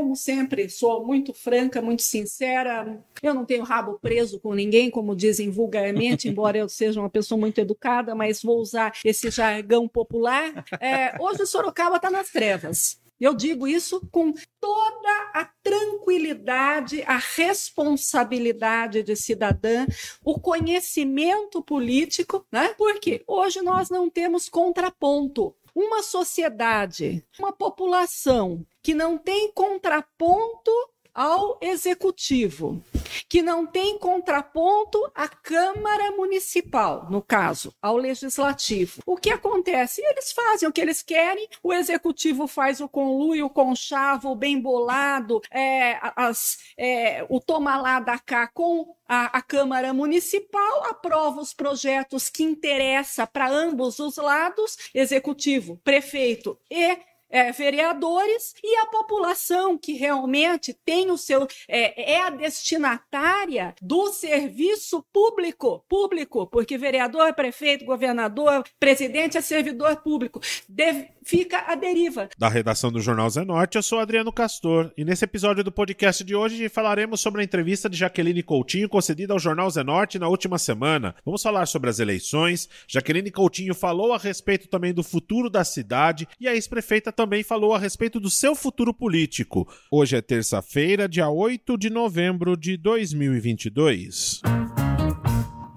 como sempre, sou muito franca, muito sincera. Eu não tenho rabo preso com ninguém, como dizem vulgarmente, embora eu seja uma pessoa muito educada, mas vou usar esse jargão popular. É, hoje Sorocaba está nas trevas. Eu digo isso com toda a tranquilidade, a responsabilidade de cidadã, o conhecimento político, né? Porque hoje nós não temos contraponto. Uma sociedade, uma população que não tem contraponto ao executivo, que não tem contraponto à Câmara Municipal, no caso, ao Legislativo. O que acontece? Eles fazem o que eles querem, o Executivo faz o conluio, o conchavo, o bem bolado, é, as, é, o toma lá da cá com a, a, Câmara Municipal aprova os projetos que interessam para ambos os lados, executivo, prefeito e é, vereadores e a população que realmente tem o seu é, é, a destinatária do serviço público público porque vereador prefeito governador presidente é servidor público. Deve, fica à deriva da redação do jornal Zenorte eu sou Adriano Castor e nesse episódio do podcast de hoje falaremos sobre a entrevista de Jaqueline Coutinho concedida ao jornal Zenorte na última semana vamos falar sobre as eleições Jaqueline Coutinho falou a respeito também do futuro da cidade e a ex-prefeita também falou a respeito do seu futuro político. Hoje é terça-feira, dia 8 de novembro de 2022.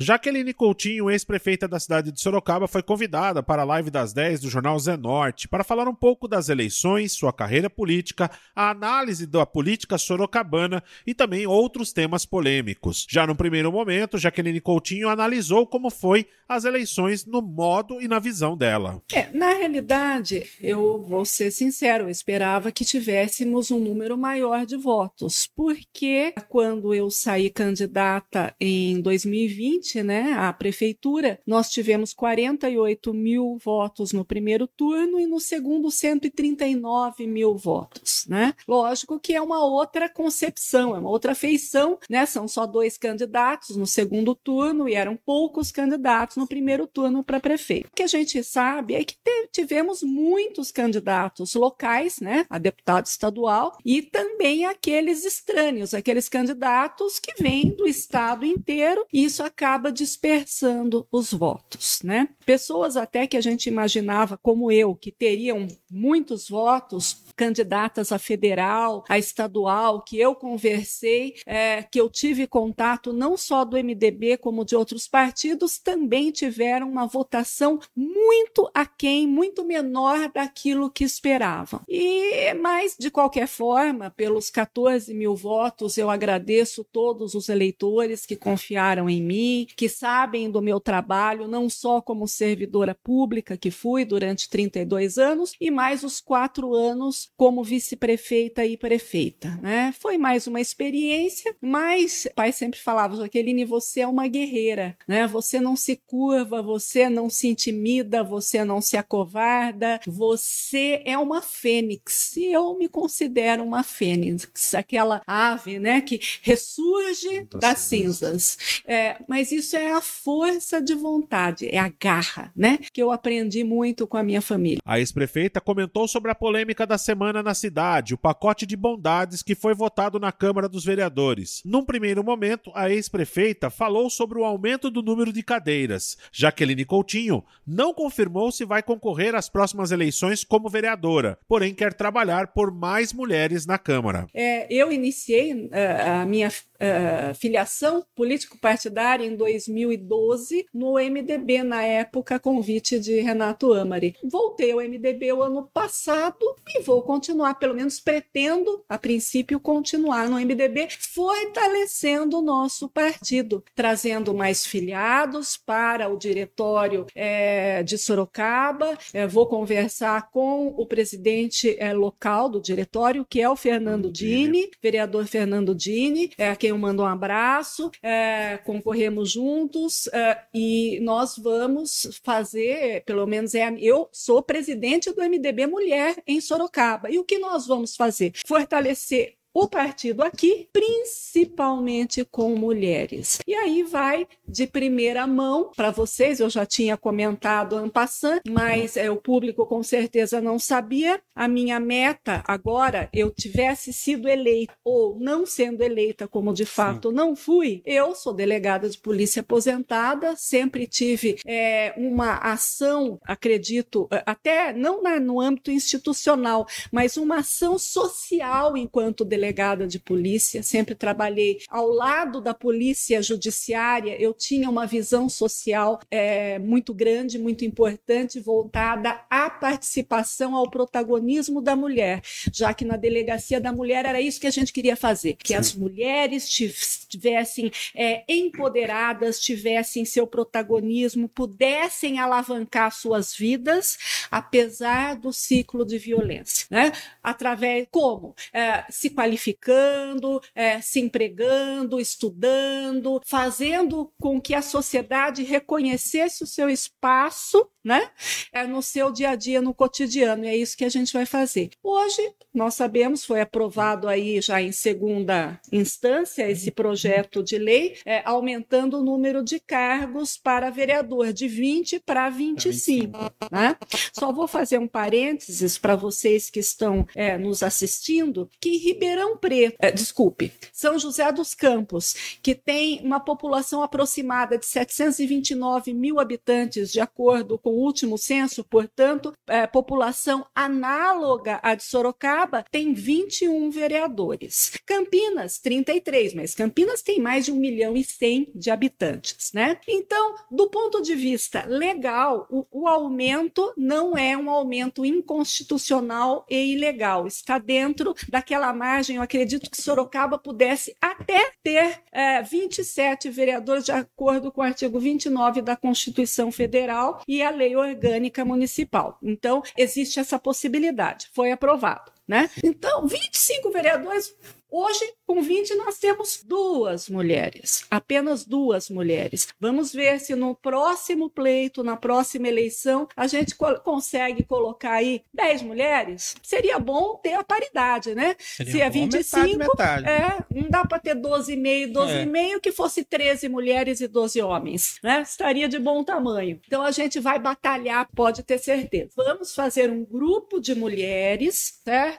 Jaqueline Coutinho, ex-prefeita da cidade de Sorocaba, foi convidada para a live das 10 do jornal Zenorte para falar um pouco das eleições, sua carreira política, a análise da política sorocabana e também outros temas polêmicos. Já no primeiro momento, Jaqueline Coutinho analisou como foi as eleições no modo e na visão dela. É, na realidade, eu vou ser sincero, eu esperava que tivéssemos um número maior de votos, porque quando eu saí candidata em 2020, né, à prefeitura, nós tivemos 48 mil votos no primeiro turno e no segundo 139 mil votos, né? Lógico que é uma outra concepção, é uma outra feição, né? São só dois candidatos no segundo turno e eram poucos candidatos no primeiro turno para prefeito. O que a gente sabe é que tivemos muitos candidatos locais, né, a deputado estadual e também aqueles estranhos, aqueles candidatos que vêm do estado inteiro e isso acaba acaba dispersando os votos, né? Pessoas até que a gente imaginava, como eu, que teriam muitos votos, candidatas a federal, a estadual, que eu conversei, é, que eu tive contato não só do MDB como de outros partidos, também tiveram uma votação muito aquém, muito menor daquilo que esperavam. E mas de qualquer forma, pelos 14 mil votos, eu agradeço todos os eleitores que confiaram em mim, que sabem do meu trabalho, não só como servidora pública que fui durante 32 anos, e mais os quatro anos como vice-prefeita e prefeita. Né? Foi mais uma experiência, mas o pai sempre falava, Jaqueline, você é uma guerreira, né? você não se curva, você não se intimida, você não se acovarda, você é uma fênix, e eu me considero uma fênix, aquela ave né, que ressurge das cinzas. É, mas isso isso é a força de vontade, é a garra, né? Que eu aprendi muito com a minha família. A ex-prefeita comentou sobre a polêmica da semana na cidade, o pacote de bondades que foi votado na Câmara dos Vereadores. Num primeiro momento, a ex-prefeita falou sobre o aumento do número de cadeiras. Jaqueline Coutinho não confirmou se vai concorrer às próximas eleições como vereadora, porém quer trabalhar por mais mulheres na Câmara. É, eu iniciei uh, a minha uh, filiação político-partidária em 2012 no MDB, na época, convite de Renato Amari. Voltei ao MDB o ano passado e vou continuar, pelo menos pretendo, a princípio, continuar no MDB, fortalecendo o nosso partido, trazendo mais filiados para o diretório é, de Sorocaba. É, vou conversar com o presidente é, local do diretório, que é o Fernando Dini, vereador Fernando Dini, é, a quem eu mando um abraço. É, concorremos juntos uh, e nós vamos fazer, pelo menos é, eu sou presidente do MDB Mulher em Sorocaba. E o que nós vamos fazer? Fortalecer o partido aqui, principalmente com mulheres. E aí vai de primeira mão para vocês, eu já tinha comentado en passant, mas é, o público com certeza não sabia. A minha meta agora, eu tivesse sido eleita ou não sendo eleita, como de fato Sim. não fui, eu sou delegada de polícia aposentada, sempre tive é, uma ação, acredito, até não na, no âmbito institucional, mas uma ação social enquanto delegada de polícia. Sempre trabalhei ao lado da polícia judiciária, eu tinha uma visão social é, muito grande, muito importante, voltada à participação, ao protagonismo da mulher, já que na delegacia da mulher era isso que a gente queria fazer, que Sim. as mulheres tivessem é, empoderadas, tivessem seu protagonismo, pudessem alavancar suas vidas, apesar do ciclo de violência, né? Através como é, se qualificando, é, se empregando, estudando, fazendo com que a sociedade reconhecesse o seu espaço né? É no seu dia a dia, no cotidiano, e é isso que a gente vai fazer. Hoje, nós sabemos, foi aprovado aí já em segunda instância esse projeto de lei, é, aumentando o número de cargos para vereador de 20 para 25. Né? Só vou fazer um parênteses para vocês que estão é, nos assistindo, que em Ribeirão Preto, é, desculpe, São José dos Campos, que tem uma população aproximada de 729 mil habitantes, de acordo com o último censo, portanto, é, população análoga à de Sorocaba tem 21 vereadores. Campinas, 33, mas Campinas tem mais de 1 milhão e 100 de habitantes, né? Então, do ponto de vista legal, o, o aumento não é um aumento inconstitucional e ilegal. Está dentro daquela margem, eu acredito que Sorocaba pudesse até ter é, 27 vereadores, de acordo com o artigo 29 da Constituição Federal e a lei lei orgânica municipal. Então, existe essa possibilidade. Foi aprovado. Né? Então, 25 vereadores Hoje, com 20, nós temos duas mulheres, apenas duas mulheres. Vamos ver se no próximo pleito, na próxima eleição, a gente co consegue colocar aí 10 mulheres. Seria bom ter a paridade, né? Seria se é 25, metade, metade. É, não dá para ter 12,5, 12,5 é. que fosse 13 mulheres e 12 homens, né? Estaria de bom tamanho. Então a gente vai batalhar, pode ter certeza. Vamos fazer um grupo de mulheres, certo?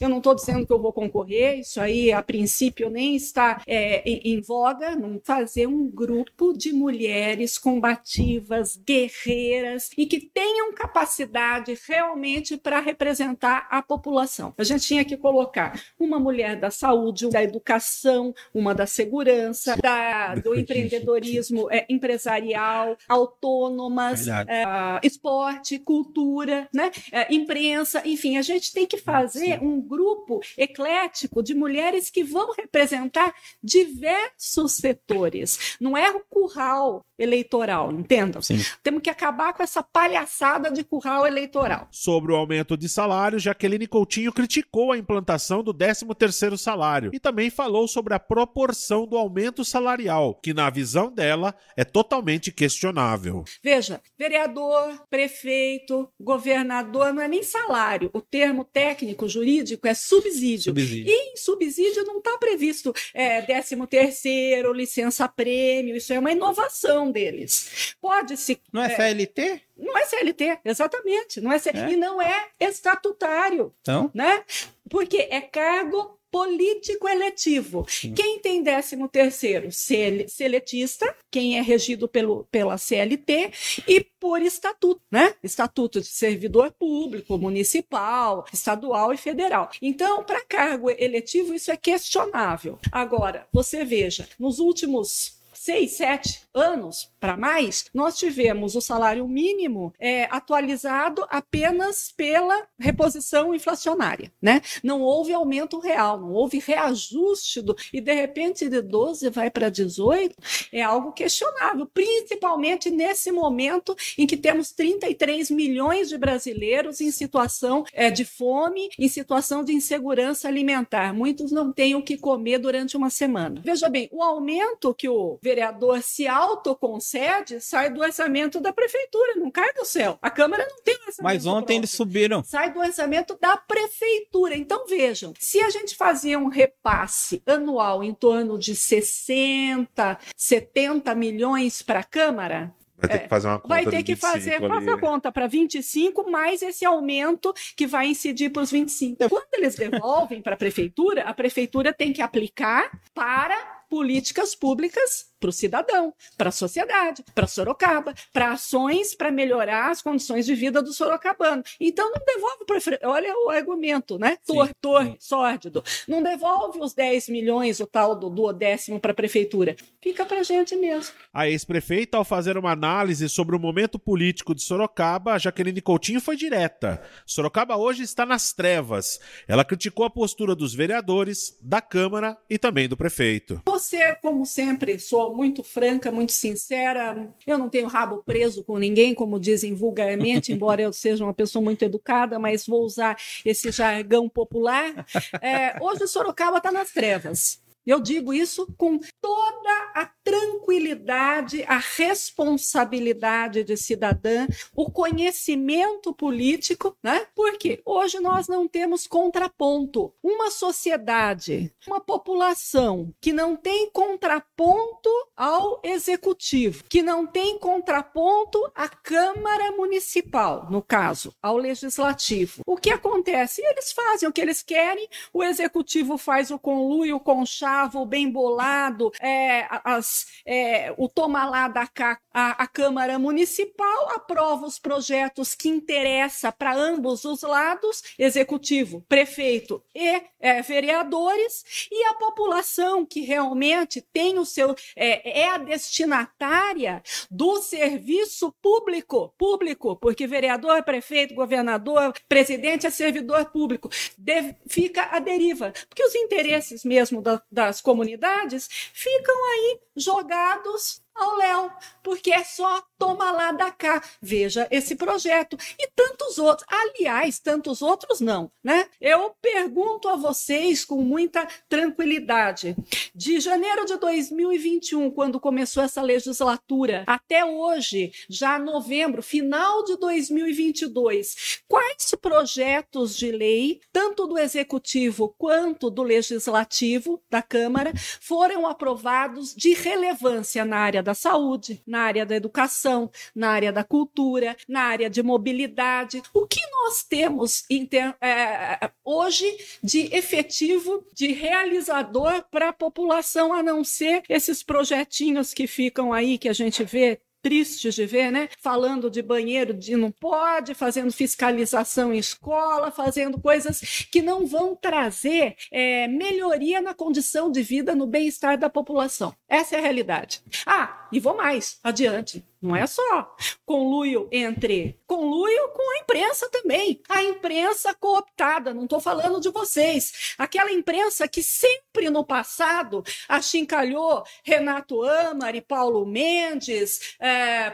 Eu não estou dizendo que eu vou concorrer, isso aí aí a princípio nem está é, em, em voga, não fazer um grupo de mulheres combativas, guerreiras e que tenham capacidade realmente para representar a população. A gente tinha que colocar uma mulher da saúde, da educação, uma da segurança, da, do empreendedorismo é, empresarial, autônomas, é, esporte, cultura, né? É, imprensa, enfim, a gente tem que fazer um grupo eclético de mulheres mulheres que vão representar diversos setores. Não é o curral eleitoral, entendam? Sim. Temos que acabar com essa palhaçada de curral eleitoral. Sobre o aumento de salário, Jaqueline Coutinho criticou a implantação do 13º salário e também falou sobre a proporção do aumento salarial, que na visão dela é totalmente questionável. Veja, vereador, prefeito, governador não é nem salário. O termo técnico jurídico é subsídio. subsídio. E em subsídio não está previsto é, 13 terceiro, licença prêmio, isso é uma inovação deles. Pode-se. Não é, é CLT? Não é CLT, exatamente. Não é, C... é? E não é estatutário. Então? Né? Porque é cargo político eletivo. Sim. Quem tem 13 terceiro? Seletista, quem é regido pelo, pela CLT e por estatuto, né? Estatuto de servidor público, municipal, estadual e federal. Então, para cargo eletivo, isso é questionável. Agora, você veja, nos últimos seis, sete anos para mais, nós tivemos o salário mínimo é, atualizado apenas pela reposição inflacionária, né? Não houve aumento real, não houve reajuste do, e de repente de 12 vai para 18, é algo questionável, principalmente nesse momento em que temos 33 milhões de brasileiros em situação é, de fome, em situação de insegurança alimentar. Muitos não têm o que comer durante uma semana. Veja bem, o aumento que o vereador se autoconcede, sai do orçamento da prefeitura, não cai do céu. A Câmara não tem orçamento. Mas ontem próprio. eles subiram. Sai do orçamento da prefeitura. Então vejam, se a gente fazia um repasse anual em torno de 60, 70 milhões para a Câmara, Vai ter que fazer uma conta vai ter que 25 fazer, ali. a conta para 25 mais esse aumento que vai incidir para os 25. Quando eles devolvem para a prefeitura, a prefeitura tem que aplicar para políticas públicas para o cidadão, para a sociedade, para Sorocaba, para ações para melhorar as condições de vida do sorocabano. Então não devolve para olha o argumento, né? Sim, Tortor, sim. sórdido. Não devolve os 10 milhões, o tal do duodécimo para a prefeitura. Fica para a gente mesmo. A ex-prefeita, ao fazer uma análise sobre o momento político de Sorocaba, Jaqueline Coutinho foi direta. Sorocaba hoje está nas trevas. Ela criticou a postura dos vereadores, da Câmara e também do prefeito. Você, como sempre, sou muito franca, muito sincera. Eu não tenho rabo preso com ninguém, como dizem vulgarmente, embora eu seja uma pessoa muito educada, mas vou usar esse jargão popular. É, hoje Sorocaba está nas trevas. Eu digo isso com toda a tranquilidade, a responsabilidade de cidadã, o conhecimento político, né? Porque hoje nós não temos contraponto. Uma sociedade, uma população que não tem contraponto ao executivo, que não tem contraponto à Câmara Municipal, no caso, ao legislativo. O que acontece? Eles fazem o que eles querem, o executivo faz o conluio, o conchavo, o bem bolado, é, as, é, o toma lá da cá, a, a Câmara Municipal aprova os projetos que interessam para ambos os lados, executivo, prefeito e é, vereadores, e a população que realmente tem o seu é, é a destinatária do serviço público, público, porque vereador, prefeito, governador, presidente é servidor público, deve, fica à deriva, porque os interesses mesmo da, das comunidades ficam aí jogados ao léu, porque é só toma lá da cá. Veja esse projeto e tantos outros. Aliás, tantos outros não, né? Eu pergunto a vocês com muita tranquilidade. De janeiro de 2021, quando começou essa legislatura, até hoje, já novembro, final de 2022, quais projetos de lei, tanto do executivo quanto do legislativo da Câmara, foram aprovados de relevância na área da saúde, na área da educação, na área da cultura, na área de mobilidade. O que nós temos inter, é, hoje de efetivo, de realizador para a população, a não ser esses projetinhos que ficam aí, que a gente vê tristes de ver, né? Falando de banheiro de não pode, fazendo fiscalização em escola, fazendo coisas que não vão trazer é, melhoria na condição de vida, no bem-estar da população. Essa é a realidade. Ah, e vou mais adiante. Não é só conluio entre. Conluio com a imprensa também. A imprensa cooptada, não estou falando de vocês. Aquela imprensa que sempre no passado achincalhou Renato Amari, Paulo Mendes, é,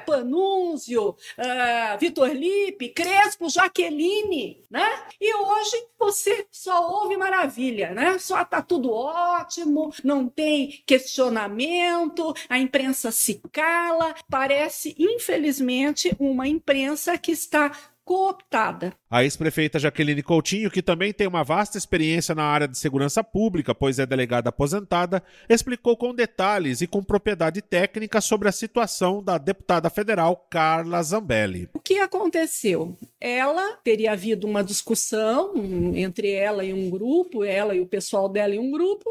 é, Vitor Lipe, Crespo, Jaqueline, né? E hoje você só ouve maravilha, né? Só tá tudo ótimo, não tem questionamento, a imprensa se cala, parece, infelizmente, uma imprensa que está cooptada. A ex-prefeita Jaqueline Coutinho, que também tem uma vasta experiência na área de segurança pública, pois é delegada aposentada, explicou com detalhes e com propriedade técnica sobre a situação da deputada federal Carla Zambelli. O que aconteceu? Ela teria havido uma discussão entre ela e um grupo, ela e o pessoal dela em um grupo,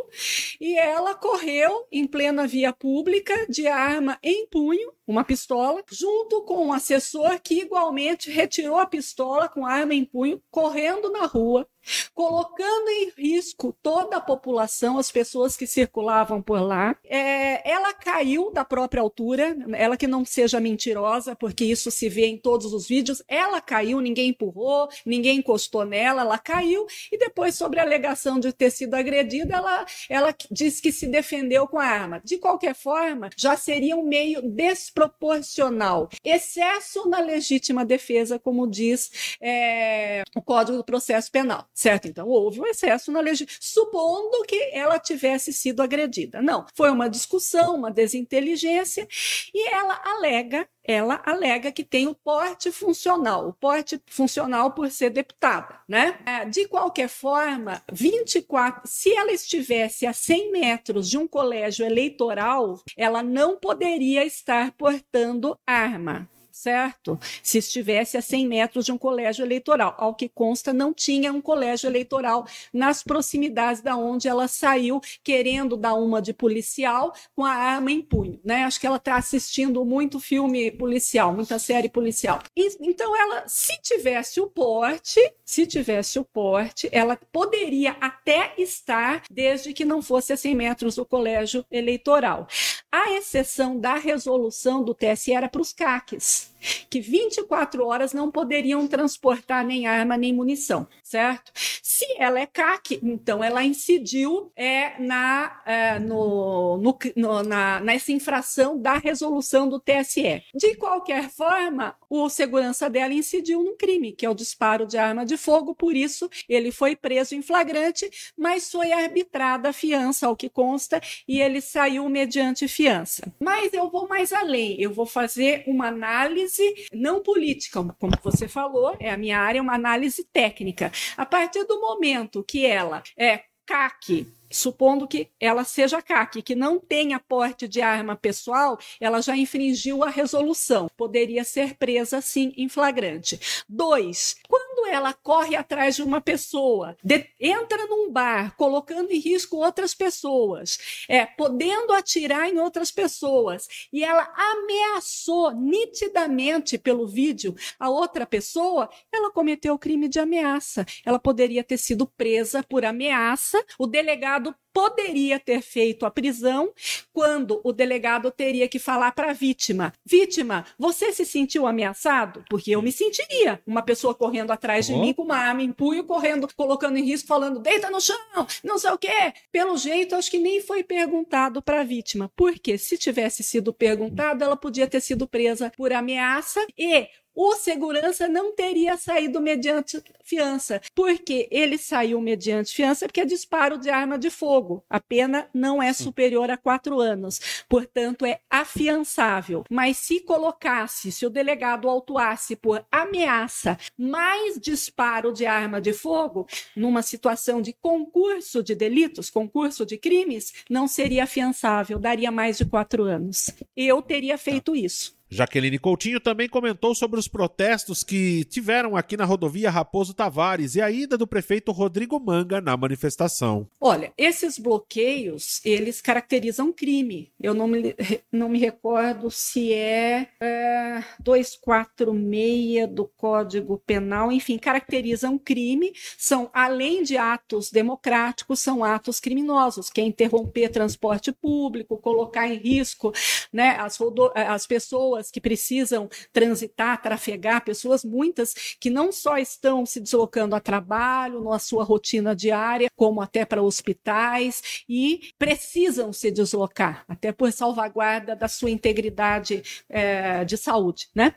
e ela correu em plena via pública de arma em punho, uma pistola, junto com um assessor que igualmente retirou a pistola com arma em punho, correndo na rua, colocando em risco toda a população, as pessoas que circulavam por lá. É, ela caiu da própria altura, ela que não seja mentirosa, porque isso se vê em todos os vídeos. Ela caiu, ninguém empurrou, ninguém encostou nela, ela caiu. E depois, sobre a alegação de ter sido agredida, ela, ela disse que se defendeu com a arma. De qualquer forma, já seria um meio desproporcional. Excesso na legítima defesa, como diz é, o Código do Processo Penal. Certo? Então houve um excesso na legislação, supondo que ela tivesse sido agredida. Não, foi uma discussão, uma desinteligência, e ela alega ela alega que tem o porte funcional, o porte funcional por ser deputada, né? É, de qualquer forma, 24, se ela estivesse a 100 metros de um colégio eleitoral, ela não poderia estar portando arma certo? Se estivesse a 100 metros de um colégio eleitoral. Ao que consta, não tinha um colégio eleitoral nas proximidades da onde ela saiu, querendo dar uma de policial com a arma em punho, né? Acho que ela está assistindo muito filme policial, muita série policial. E, então, ela, se tivesse o porte, se tivesse o porte, ela poderia até estar, desde que não fosse a 100 metros do colégio eleitoral. A exceção da resolução do TSE era para os CACs que 24 horas não poderiam transportar nem arma nem munição, certo? Se ela é CAC, então ela incidiu é, na, é, no, no, no, na, nessa infração da resolução do TSE. De qualquer forma, o segurança dela incidiu num crime, que é o disparo de arma de fogo, por isso ele foi preso em flagrante, mas foi arbitrada a fiança, ao que consta, e ele saiu mediante fiança. Mas eu vou mais além, eu vou fazer uma análise análise não política, como você falou, é a minha área, é uma análise técnica. A partir do momento que ela é CAC, supondo que ela seja CAC, que não tenha porte de arma pessoal, ela já infringiu a resolução. Poderia ser presa, sim, em flagrante. Dois, quando ela corre atrás de uma pessoa, de, entra num bar, colocando em risco outras pessoas, é, podendo atirar em outras pessoas, e ela ameaçou nitidamente pelo vídeo a outra pessoa, ela cometeu o crime de ameaça. Ela poderia ter sido presa por ameaça. O delegado poderia ter feito a prisão quando o delegado teria que falar para a vítima: Vítima, você se sentiu ameaçado? Porque eu me sentiria. Uma pessoa correndo atrás de oh. mim com uma arma em punho, correndo, colocando em risco, falando: deita no chão, não sei o quê. Pelo jeito, acho que nem foi perguntado para a vítima. Porque se tivesse sido perguntado, ela podia ter sido presa por ameaça e o segurança não teria saído mediante fiança, porque ele saiu mediante fiança porque é disparo de arma de fogo. A pena não é superior a quatro anos, portanto é afiançável. Mas se colocasse, se o delegado autuasse por ameaça mais disparo de arma de fogo, numa situação de concurso de delitos, concurso de crimes, não seria afiançável, daria mais de quatro anos. Eu teria feito isso. Jaqueline Coutinho também comentou sobre os protestos que tiveram aqui na rodovia Raposo Tavares e a ida do prefeito Rodrigo Manga na manifestação. Olha, esses bloqueios, eles caracterizam crime. Eu não me, não me recordo se é, é 246 do Código Penal, enfim, caracterizam crime, são, além de atos democráticos, são atos criminosos, que é interromper transporte público, colocar em risco né, as, as pessoas pessoas que precisam transitar, trafegar, pessoas muitas que não só estão se deslocando a trabalho, na sua rotina diária, como até para hospitais e precisam se deslocar, até por salvaguarda da sua integridade é, de saúde, né?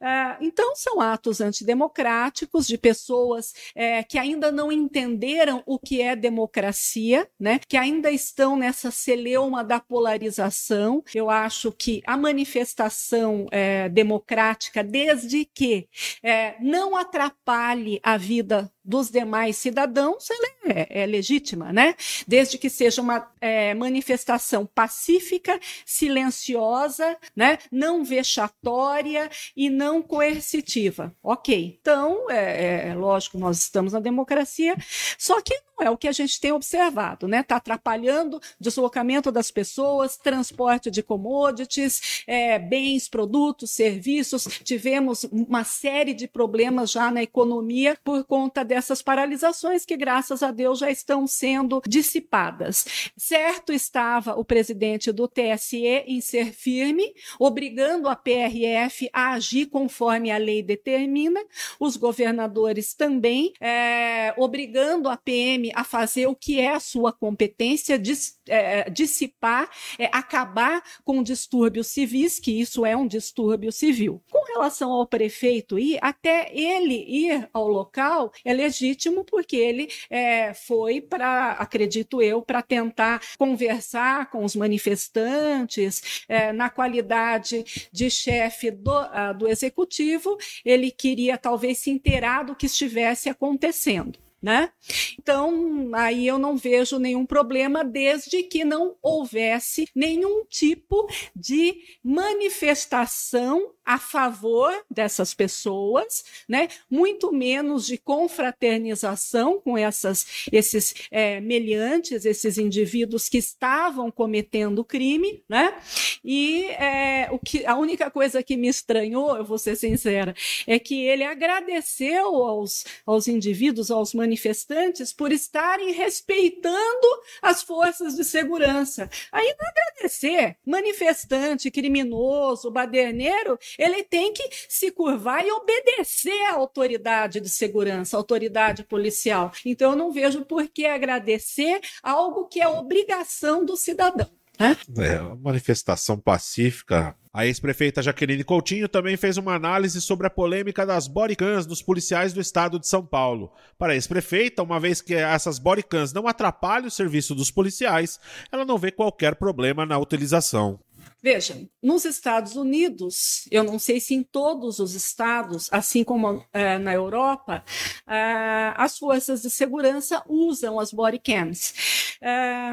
É, então, são atos antidemocráticos de pessoas é, que ainda não entenderam o que é democracia, né? que ainda estão nessa celeuma da polarização. Eu acho que a manifestação é, democrática, desde que é, não atrapalhe a vida dos demais cidadãos, ela é, é legítima, né? Desde que seja uma é, manifestação pacífica, silenciosa, né? Não vexatória e não coercitiva. Ok. Então, é, é lógico, nós estamos na democracia, só que não é o que a gente tem observado, né? Está atrapalhando deslocamento das pessoas, transporte de commodities, é, bens, produtos, serviços. Tivemos uma série de problemas já na economia por conta dessas paralisações que, graças a Deus, já estão sendo dissipadas. Certo estava o presidente do TSE em ser firme, obrigando a PRF a agir conforme a lei determina, os governadores também, é, obrigando a PM a fazer o que é a sua competência, dis, é, dissipar, é, acabar com distúrbios civis, que isso é um distúrbio civil. Com relação ao prefeito ir, até ele ir ao local, é legítimo, porque ele é, foi para, acredito eu, para tentar conversar com os manifestantes, é, na qualidade de chefe do, uh, do executivo, ele queria talvez se inteirar do que estivesse acontecendo né? Então, aí eu não vejo nenhum problema desde que não houvesse nenhum tipo de manifestação a favor dessas pessoas, né? Muito menos de confraternização com essas, esses é, meliantes, esses indivíduos que estavam cometendo crime, né? E é, o que, a única coisa que me estranhou, eu vou ser sincera, é que ele agradeceu aos, aos indivíduos, aos manifestantes por estarem respeitando as forças de segurança. Não agradecer. Manifestante, criminoso, baderneiro, ele tem que se curvar e obedecer à autoridade de segurança, à autoridade policial. Então eu não vejo por que agradecer algo que é obrigação do cidadão. Né? É, manifestação pacífica a ex-prefeita Jaqueline Coutinho também fez uma análise sobre a polêmica das bodycams dos policiais do estado de São Paulo. Para a ex-prefeita, uma vez que essas bodycams não atrapalham o serviço dos policiais, ela não vê qualquer problema na utilização. Veja, nos Estados Unidos, eu não sei se em todos os estados, assim como é, na Europa, é, as forças de segurança usam as bodycams. É,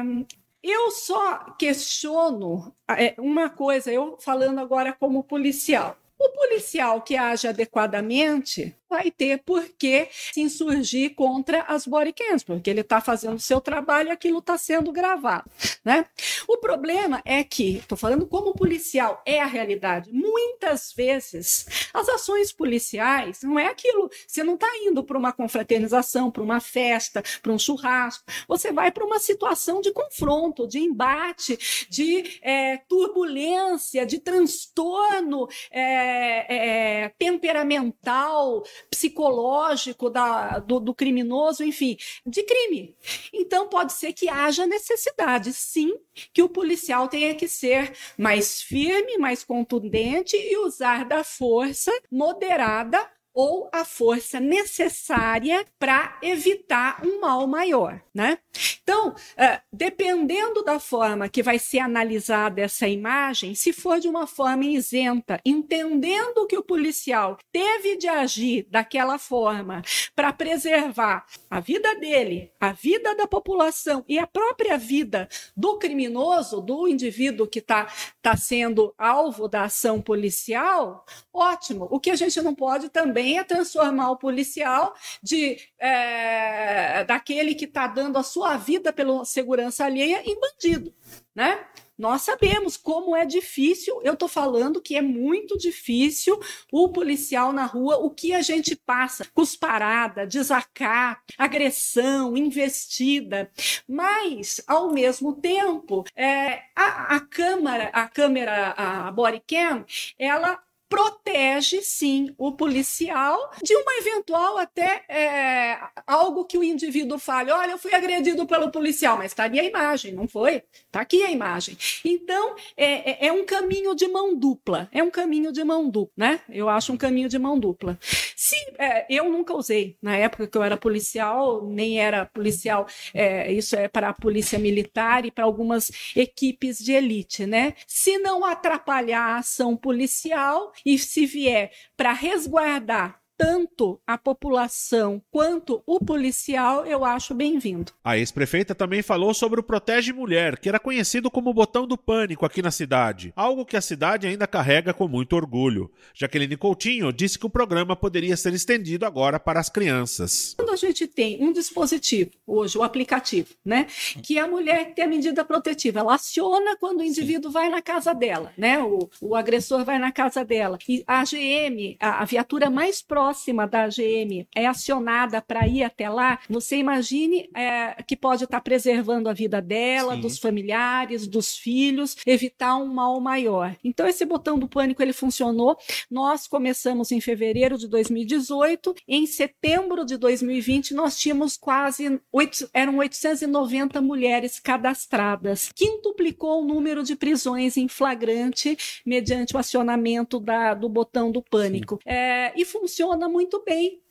eu só questiono é, uma coisa, eu falando agora como policial. O policial que age adequadamente, vai ter por que se insurgir contra as bodycams, porque ele está fazendo o seu trabalho e aquilo está sendo gravado. Né? O problema é que, estou falando como policial, é a realidade. Muitas vezes, as ações policiais não é aquilo. Você não está indo para uma confraternização, para uma festa, para um churrasco. Você vai para uma situação de confronto, de embate, de é, turbulência, de transtorno é, é, temperamental, psicológico da, do, do criminoso, enfim, de crime. Então, pode ser que haja necessidade, sim, que o policial tenha que ser mais firme, mais contundente e usar da força moderada ou a força necessária para evitar um mal maior, né? Então, uh, dependendo da forma que vai ser analisada essa imagem, se for de uma forma isenta, entendendo que o policial teve de agir daquela forma para preservar a vida dele, a vida da população e a própria vida do criminoso, do indivíduo que está tá sendo alvo da ação policial, ótimo. O que a gente não pode também é transformar o policial de é, daquele que está dando a sua vida pela segurança alheia em bandido, né? Nós sabemos como é difícil, eu estou falando que é muito difícil o policial na rua, o que a gente passa, cusparada, desacato, agressão, investida, mas, ao mesmo tempo, é, a, a câmera, a câmera, a body cam, ela protege sim o policial de uma eventual até é, algo que o indivíduo fale, olha, eu fui agredido pelo policial, mas está ali a imagem, não foi? Está aqui a imagem. Então, é, é, é, um caminho de mão dupla, é um caminho de mão dupla, né? Eu acho um caminho de mão dupla. Se, é, eu nunca usei, na época que eu era policial, nem era policial, é, isso é para a polícia militar e para algumas equipes de elite, né? Se não atrapalhar a ação policial, e se vier para resguardar tanto a população quanto o policial, eu acho bem-vindo. A ex-prefeita também falou sobre o Protege Mulher, que era conhecido como o botão do pânico aqui na cidade, algo que a cidade ainda carrega com muito orgulho. Jaqueline Coutinho disse que o programa poderia ser estendido agora para as crianças. Quando a gente tem um dispositivo, hoje, o aplicativo, né, que a mulher tem a medida protetiva, ela aciona quando o indivíduo vai na casa dela, né, o, o agressor vai na casa dela, e a AGM, a, a viatura mais próxima próxima da AGM é acionada para ir até lá, você imagine é, que pode estar tá preservando a vida dela, Sim. dos familiares, dos filhos, evitar um mal maior. Então, esse botão do pânico ele funcionou. Nós começamos em fevereiro de 2018. Em setembro de 2020, nós tínhamos quase 8, eram 890 mulheres cadastradas. Quintuplicou o número de prisões em flagrante mediante o acionamento da, do botão do pânico. É, e funciona funciona muito bem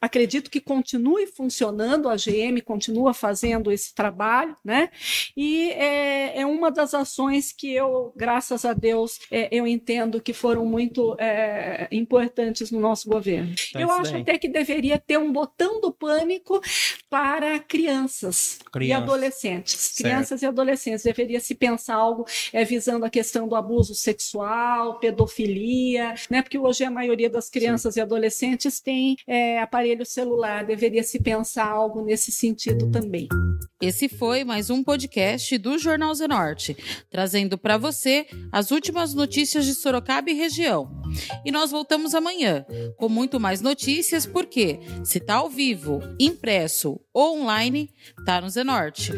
acredito que continue funcionando, a GM continua fazendo esse trabalho, né? E é, é uma das ações que eu, graças a Deus, é, eu entendo que foram muito é, importantes no nosso governo. Tá eu acho até que deveria ter um botão do pânico para crianças Criança. e adolescentes. Certo. Crianças e adolescentes. Deveria se pensar algo é, visando a questão do abuso sexual, pedofilia, né? Porque hoje a maioria das crianças Sim. e adolescentes tem aparelho celular. Deveria se pensar algo nesse sentido também. Esse foi mais um podcast do Jornal Zenorte, trazendo para você as últimas notícias de Sorocaba e região. E nós voltamos amanhã com muito mais notícias, porque se tá ao vivo, impresso ou online, tá no Zenorte.